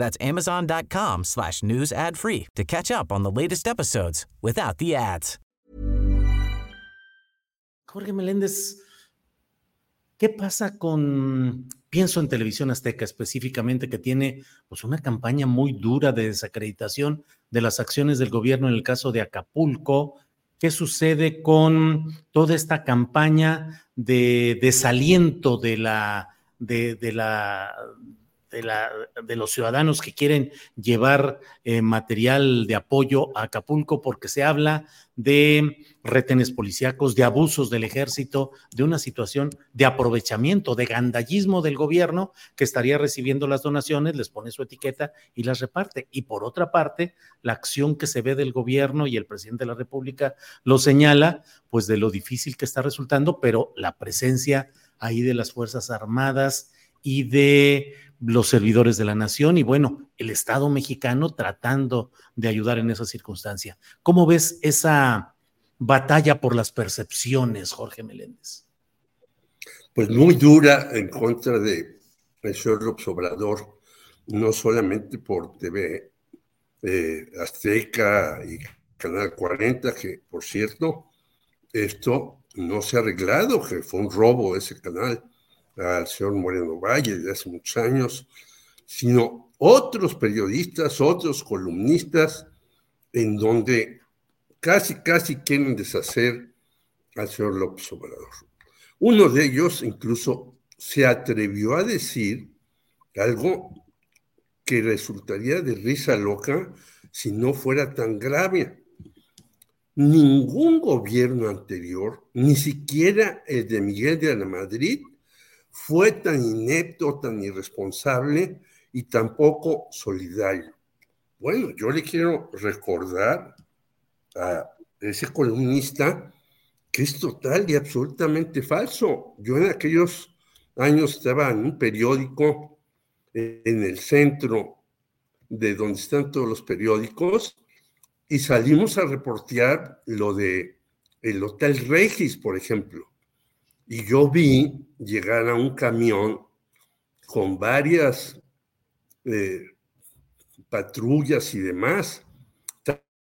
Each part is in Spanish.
That's amazon.com slash news ad free to catch up on the latest episodes without the ads. Jorge Meléndez, ¿qué pasa con, pienso en Televisión Azteca específicamente, que tiene pues una campaña muy dura de desacreditación de las acciones del gobierno en el caso de Acapulco, qué sucede con toda esta campaña de desaliento de la, de, de la, de, la, de, los ciudadanos que quieren llevar eh, material de apoyo a Acapulco, porque se habla de retenes policíacos, de abusos del ejército, de una situación de aprovechamiento, de gandallismo del gobierno que estaría recibiendo las donaciones, les pone su etiqueta y las reparte. Y por otra parte, la acción que se ve del gobierno y el presidente de la República lo señala, pues de lo difícil que está resultando, pero la presencia ahí de las Fuerzas Armadas y de los servidores de la nación y bueno, el Estado mexicano tratando de ayudar en esa circunstancia. ¿Cómo ves esa batalla por las percepciones, Jorge Meléndez? Pues muy dura en contra de el señor Obrador, no solamente por TV eh, Azteca y Canal 40, que por cierto, esto no se ha arreglado, que fue un robo ese canal al señor Moreno Valle de hace muchos años, sino otros periodistas, otros columnistas, en donde casi, casi quieren deshacer al señor López Obrador. Uno de ellos incluso se atrevió a decir algo que resultaría de risa loca si no fuera tan grave. Ningún gobierno anterior, ni siquiera el de Miguel de la Madrid, fue tan inepto, tan irresponsable y tan poco solidario. Bueno, yo le quiero recordar a ese columnista que es total y absolutamente falso. Yo en aquellos años estaba en un periódico en el centro de donde están todos los periódicos y salimos a reportear lo de el Hotel Regis, por ejemplo. Y yo vi llegar a un camión con varias eh, patrullas y demás,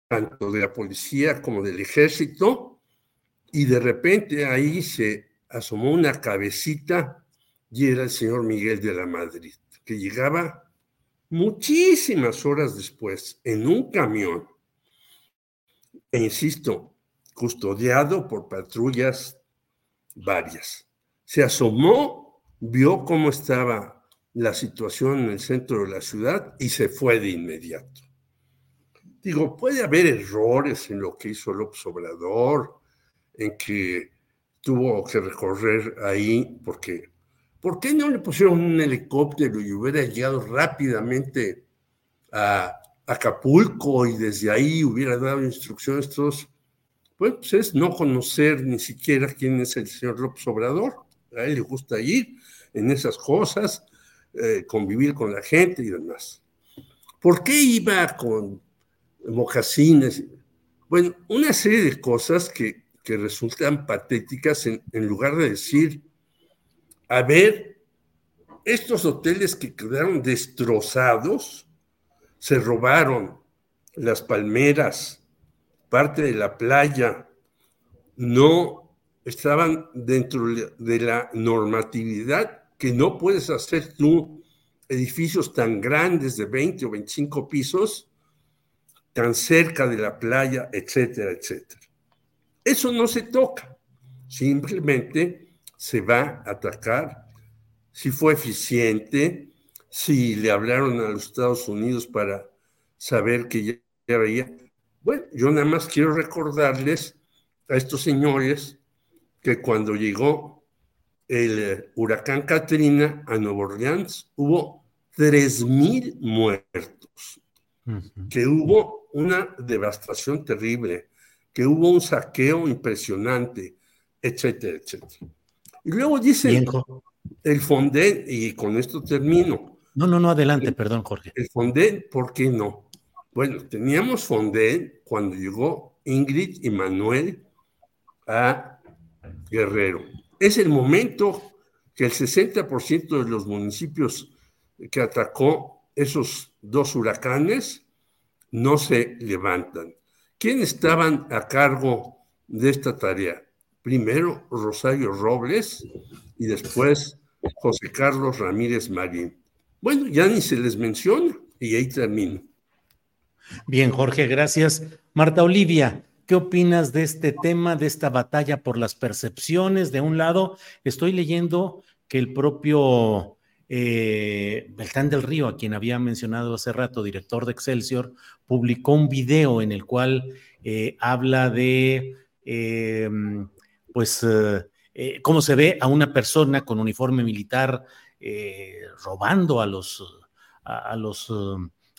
tanto de la policía como del ejército, y de repente ahí se asomó una cabecita y era el señor Miguel de la Madrid, que llegaba muchísimas horas después en un camión, e insisto, custodiado por patrullas varias. Se asomó, vio cómo estaba la situación en el centro de la ciudad y se fue de inmediato. digo, puede haber errores en lo que hizo López Obrador, en que tuvo que recorrer ahí, porque ¿por qué no le pusieron un helicóptero y hubiera llegado rápidamente a Acapulco y desde ahí hubiera dado instrucciones todos? Pues es no conocer ni siquiera quién es el señor López Obrador. A él le gusta ir en esas cosas, eh, convivir con la gente y demás. ¿Por qué iba con mocasines? Bueno, una serie de cosas que, que resultan patéticas en lugar de decir, a ver, estos hoteles que quedaron destrozados, se robaron las palmeras, parte de la playa, no estaban dentro de la normatividad que no puedes hacer tú edificios tan grandes de 20 o 25 pisos, tan cerca de la playa, etcétera, etcétera. Eso no se toca, simplemente se va a atacar si fue eficiente, si le hablaron a los Estados Unidos para saber que ya veía. Bueno, yo nada más quiero recordarles a estos señores que cuando llegó el eh, huracán Katrina a Nueva Orleans hubo 3.000 muertos, que hubo una devastación terrible, que hubo un saqueo impresionante, etcétera, etcétera. Y luego dice el Fonden, y con esto termino. No, no, no, adelante, perdón, Jorge. El Fonden, ¿por qué no? Bueno, teníamos Fonden cuando llegó Ingrid y Manuel a Guerrero es el momento que el 60% de los municipios que atacó esos dos huracanes no se levantan. ¿Quién estaban a cargo de esta tarea? Primero Rosario Robles y después José Carlos Ramírez Marín. Bueno, ya ni se les menciona y ahí termino. Bien, Jorge, gracias. Marta Olivia, ¿Qué opinas de este tema, de esta batalla por las percepciones? De un lado, estoy leyendo que el propio eh, Beltrán del Río, a quien había mencionado hace rato, director de Excelsior, publicó un video en el cual eh, habla de, eh, pues, cómo se ve a una persona con uniforme militar robando a los, a los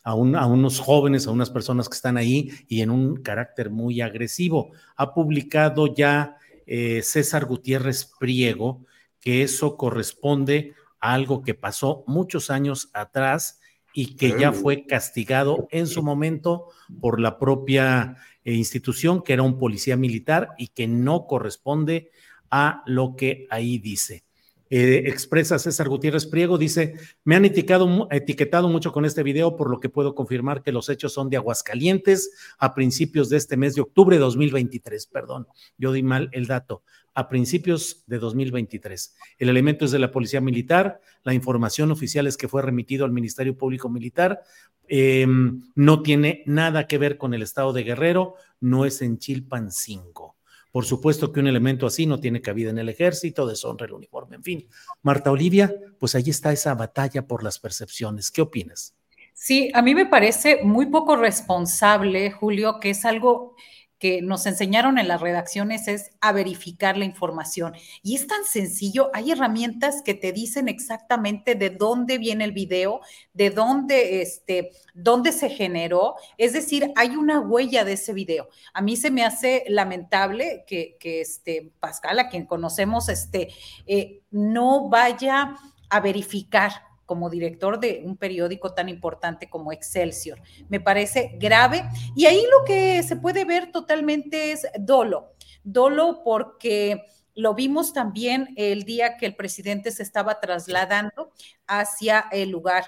a, unos jóvenes, a unas personas que están ahí y en un carácter muy agresivo. Ha publicado ya eh, César Gutiérrez Priego que eso corresponde a algo que pasó muchos años atrás y que ya fue castigado en su momento por la propia eh, institución, que era un policía militar y que no corresponde a lo que ahí dice. Eh, expresa César Gutiérrez Priego, dice, me han etiquetado, mucho con este video, por lo que puedo confirmar que los hechos son de Aguascalientes a principios de este mes de octubre de 2023, perdón, yo di mal el dato, a principios de 2023. El elemento es de la Policía Militar, la información oficial es que fue remitido al Ministerio Público Militar, em, no tiene nada que ver con el estado de Guerrero, no es en Chilpan 5. Por supuesto que un elemento así no tiene cabida en el ejército, deshonra el uniforme, en fin. Marta Olivia, pues ahí está esa batalla por las percepciones. ¿Qué opinas? Sí, a mí me parece muy poco responsable, Julio, que es algo que nos enseñaron en las redacciones es a verificar la información. Y es tan sencillo, hay herramientas que te dicen exactamente de dónde viene el video, de dónde, este, dónde se generó. Es decir, hay una huella de ese video. A mí se me hace lamentable que, que este, Pascal, a quien conocemos, este, eh, no vaya a verificar como director de un periódico tan importante como Excelsior. Me parece grave. Y ahí lo que se puede ver totalmente es dolo. Dolo porque lo vimos también el día que el presidente se estaba trasladando hacia el lugar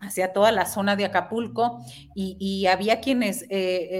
hacia toda la zona de Acapulco y, había quienes, eh,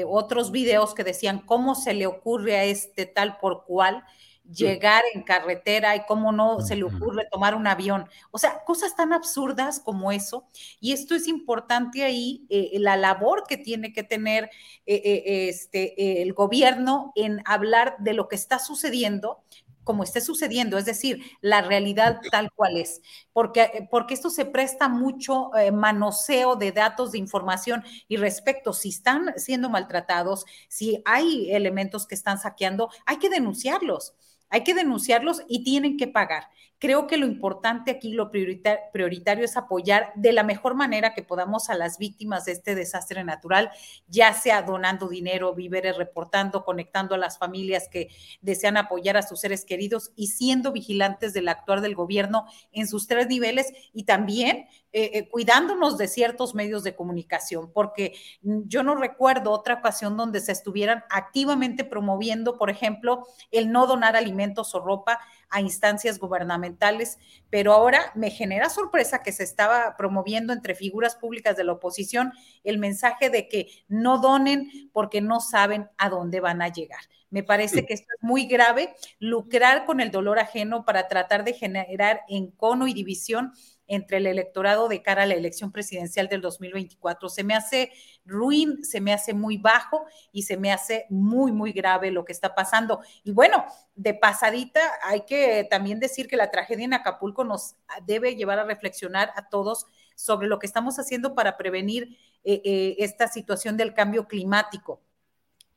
eh, otros videos que decían cómo se le ocurre a este tal por cual llegar en carretera y cómo no se le ocurre tomar un avión. O sea, cosas tan absurdas como eso. Y esto es importante ahí, eh, la labor que tiene que tener eh, eh, este, el gobierno en hablar de lo que está sucediendo como esté sucediendo, es decir, la realidad tal cual es, porque, porque esto se presta mucho eh, manoseo de datos, de información y respecto, si están siendo maltratados, si hay elementos que están saqueando, hay que denunciarlos. Hay que denunciarlos y tienen que pagar. Creo que lo importante aquí, lo prioritario es apoyar de la mejor manera que podamos a las víctimas de este desastre natural, ya sea donando dinero, víveres, reportando, conectando a las familias que desean apoyar a sus seres queridos y siendo vigilantes del actuar del gobierno en sus tres niveles y también eh, eh, cuidándonos de ciertos medios de comunicación, porque yo no recuerdo otra ocasión donde se estuvieran activamente promoviendo, por ejemplo, el no donar alimentos o ropa a instancias gubernamentales, pero ahora me genera sorpresa que se estaba promoviendo entre figuras públicas de la oposición el mensaje de que no donen porque no saben a dónde van a llegar. Me parece que esto es muy grave, lucrar con el dolor ajeno para tratar de generar encono y división entre el electorado de cara a la elección presidencial del 2024. Se me hace ruin, se me hace muy bajo y se me hace muy, muy grave lo que está pasando. Y bueno, de pasadita, hay que también decir que la tragedia en Acapulco nos debe llevar a reflexionar a todos sobre lo que estamos haciendo para prevenir eh, eh, esta situación del cambio climático.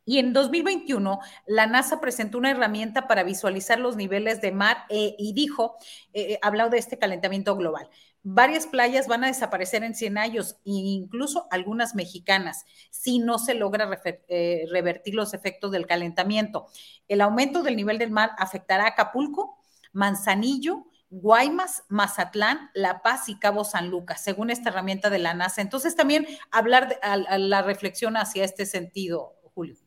Y en 2021, la NASA presentó una herramienta para visualizar los niveles de mar eh, y dijo, eh, eh, hablado de este calentamiento global. Varias playas van a desaparecer en 100 años, e incluso algunas mexicanas, si no se logra revertir los efectos del calentamiento. El aumento del nivel del mar afectará a Acapulco, Manzanillo, Guaymas, Mazatlán, La Paz y Cabo San Lucas, según esta herramienta de la NASA. Entonces, también hablar de la reflexión hacia este sentido, Julio.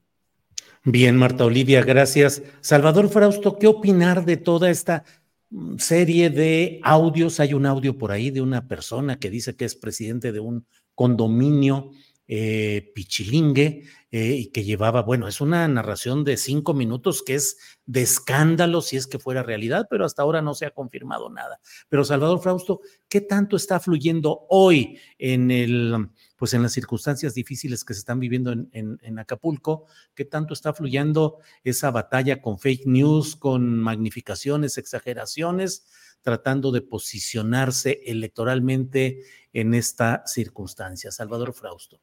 Bien, Marta Olivia, gracias. Salvador Frausto, ¿qué opinar de toda esta mm, serie de audios? Hay un audio por ahí de una persona que dice que es presidente de un condominio eh, pichilingue eh, y que llevaba, bueno, es una narración de cinco minutos que es de escándalo si es que fuera realidad, pero hasta ahora no se ha confirmado nada. Pero Salvador Frausto, ¿qué tanto está fluyendo hoy en el pues en las circunstancias difíciles que se están viviendo en, Acapulco, qué tanto está fluyendo esa batalla con fake news, con magnificaciones, exageraciones, tratando de posicionarse electoralmente en esta circunstancia. Salvador Frausto.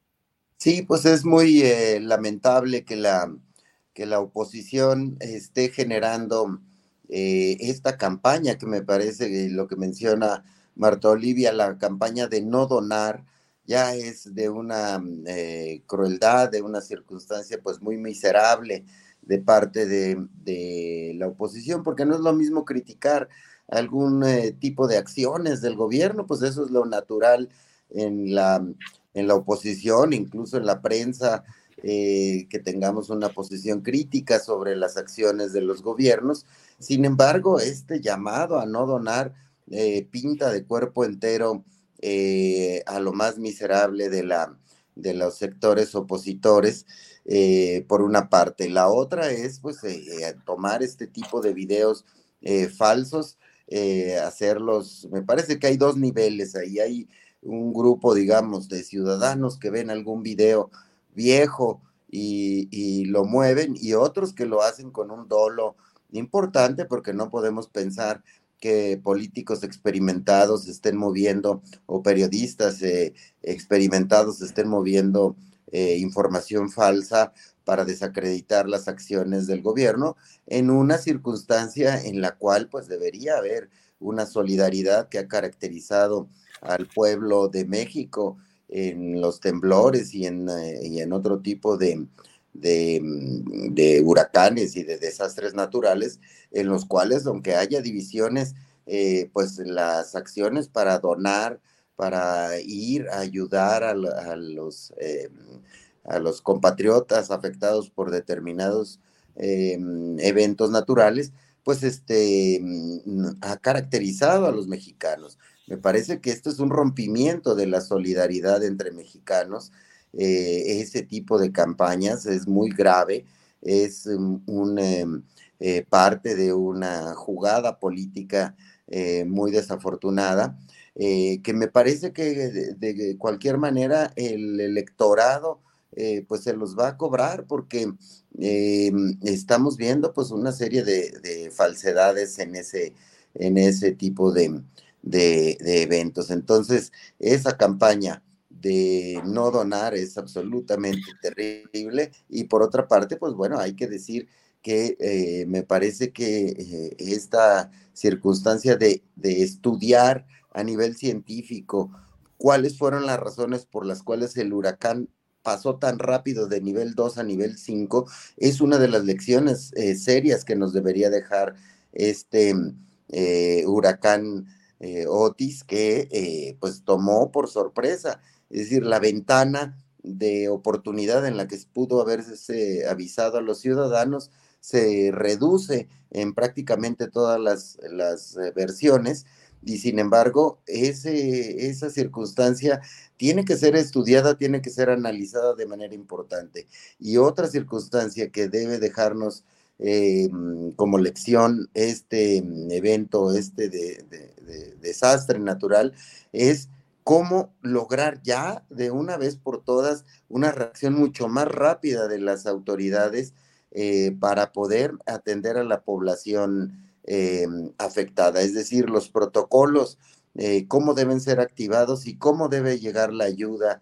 Sí, pues es muy eh, lamentable que la, que la oposición esté generando eh, esta campaña que me parece lo que menciona Marta Olivia, la campaña de no donar ya es de una mm, eh, crueldad, de una circunstancia pues muy miserable de parte de, la oposición, porque no es lo mismo criticar algún eh, tipo de acciones del gobierno, pues eso es lo natural en la, en la oposición, incluso en la prensa, eh, que tengamos una posición crítica sobre las acciones de los gobiernos. Sin embargo, este llamado a no donar pinta de cuerpo entero eh, a lo más miserable de, la, de los sectores opositores, eh, por una parte. La otra es, pues, eh, tomar este tipo de videos falsos, hacerlos, me parece que hay dos niveles ahí, hay un grupo, digamos, de ciudadanos que ven algún video viejo y, y, lo mueven y otros que lo hacen con un dolo importante porque no podemos pensar que políticos experimentados estén moviendo o periodistas eh, experimentados estén moviendo eh, información falsa para desacreditar las acciones del gobierno en una circunstancia en la cual pues debería haber una solidaridad que ha caracterizado al pueblo de México en los temblores y en, eh, y en otro tipo de, Mm, de, huracanes y de desastres naturales, en los cuales, aunque haya divisiones, eh, pues las acciones para donar, para ir a ayudar a, los, eh, a los compatriotas afectados por determinados eh, eventos naturales, pues este, mm, ha caracterizado a los mexicanos. Me parece que esto es un rompimiento de la solidaridad entre mexicanos eh, ese tipo de campañas es muy grave, es una em, eh, parte de una jugada política eh, muy desafortunada, que me parece que de, cualquier manera el electorado pues se los va a cobrar porque eh, estamos viendo pues una serie de, falsedades en ese, en ese tipo de, de, eventos. Entonces, esa campaña de no donar es absolutamente terrible. Y por otra parte, pues bueno, hay que decir que eh, me parece que esta circunstancia de, de estudiar a nivel científico cuáles fueron las razones por las cuales el huracán pasó tan rápido de nivel 2 a nivel 5, es una de las lecciones eh, serias que nos debería dejar este eh, huracán eh, Otis que pues tomó por sorpresa, es decir, la ventana de oportunidad en la que pudo haberse avisado a los ciudadanos se reduce en prácticamente todas las, las versiones y sin embargo, ese, esa circunstancia tiene que ser estudiada, tiene que ser analizada de manera importante. Y otra circunstancia que debe dejarnos eh, como lección este evento, este de, desastre natural, es cómo lograr ya de una vez por todas una reacción mucho más rápida de las autoridades eh, para poder atender a la población eh, afectada, es decir, los protocolos, eh, cómo deben ser activados y cómo debe llegar la ayuda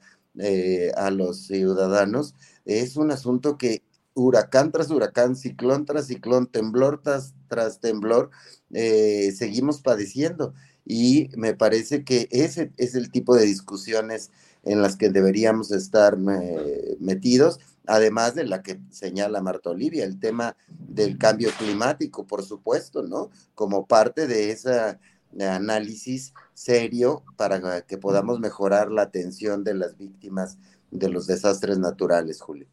a los ciudadanos, es un asunto que huracán tras huracán, ciclón tras ciclón, temblor tras temblor, seguimos padeciendo. Y me parece que ese es el tipo de discusiones en las que deberíamos estar metidos además de la que señala Marta Olivia, el tema del cambio climático, por supuesto, ¿no? Como parte de ese análisis serio para que podamos mejorar la atención de las víctimas de los desastres naturales, Julio.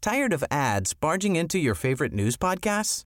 Tired of ads barging into your favorite news podcasts?